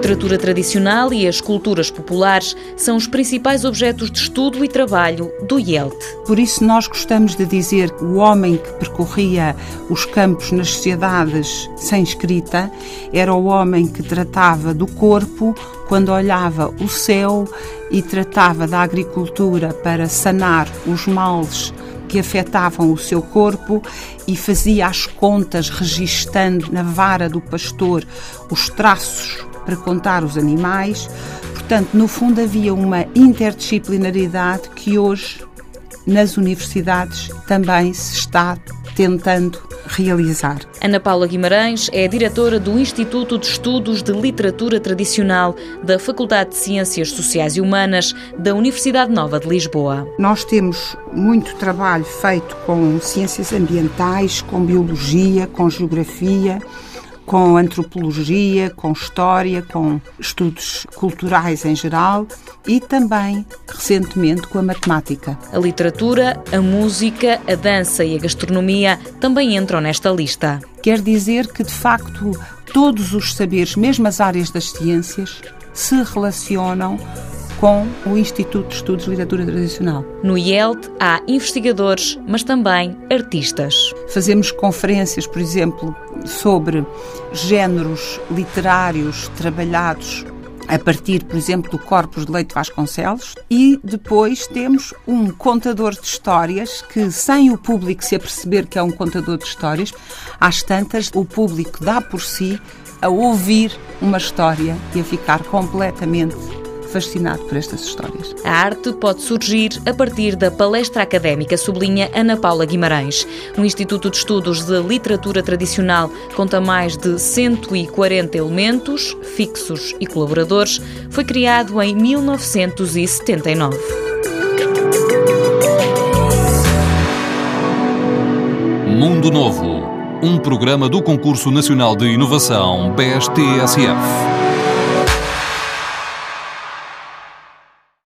literatura tradicional e as culturas populares são os principais objetos de estudo e trabalho do IELT. Por isso, nós gostamos de dizer que o homem que percorria os campos nas sociedades sem escrita era o homem que tratava do corpo quando olhava o céu e tratava da agricultura para sanar os males que afetavam o seu corpo e fazia as contas registando na vara do pastor os traços para contar os animais. Portanto, no fundo, havia uma interdisciplinaridade que hoje nas universidades também se está tentando realizar. Ana Paula Guimarães é diretora do Instituto de Estudos de Literatura Tradicional da Faculdade de Ciências Sociais e Humanas da Universidade Nova de Lisboa. Nós temos muito trabalho feito com ciências ambientais, com biologia, com geografia com antropologia, com história, com estudos culturais em geral e também, recentemente, com a matemática. A literatura, a música, a dança e a gastronomia também entram nesta lista. Quer dizer que, de facto, todos os saberes, mesmo as áreas das ciências, se relacionam com o Instituto de Estudos de Literatura Tradicional. No IELT há investigadores, mas também artistas. Fazemos conferências, por exemplo, sobre géneros literários trabalhados a partir, por exemplo, do Corpus de Leite Vasconcelos, e depois temos um contador de histórias que, sem o público se aperceber que é um contador de histórias, às tantas, o público dá por si a ouvir uma história e a ficar completamente fascinado por estas histórias. A arte pode surgir a partir da palestra académica, sublinha Ana Paula Guimarães. O Instituto de Estudos de Literatura Tradicional conta mais de 140 elementos, fixos e colaboradores. Foi criado em 1979. Mundo Novo, um programa do Concurso Nacional de Inovação BSTSF.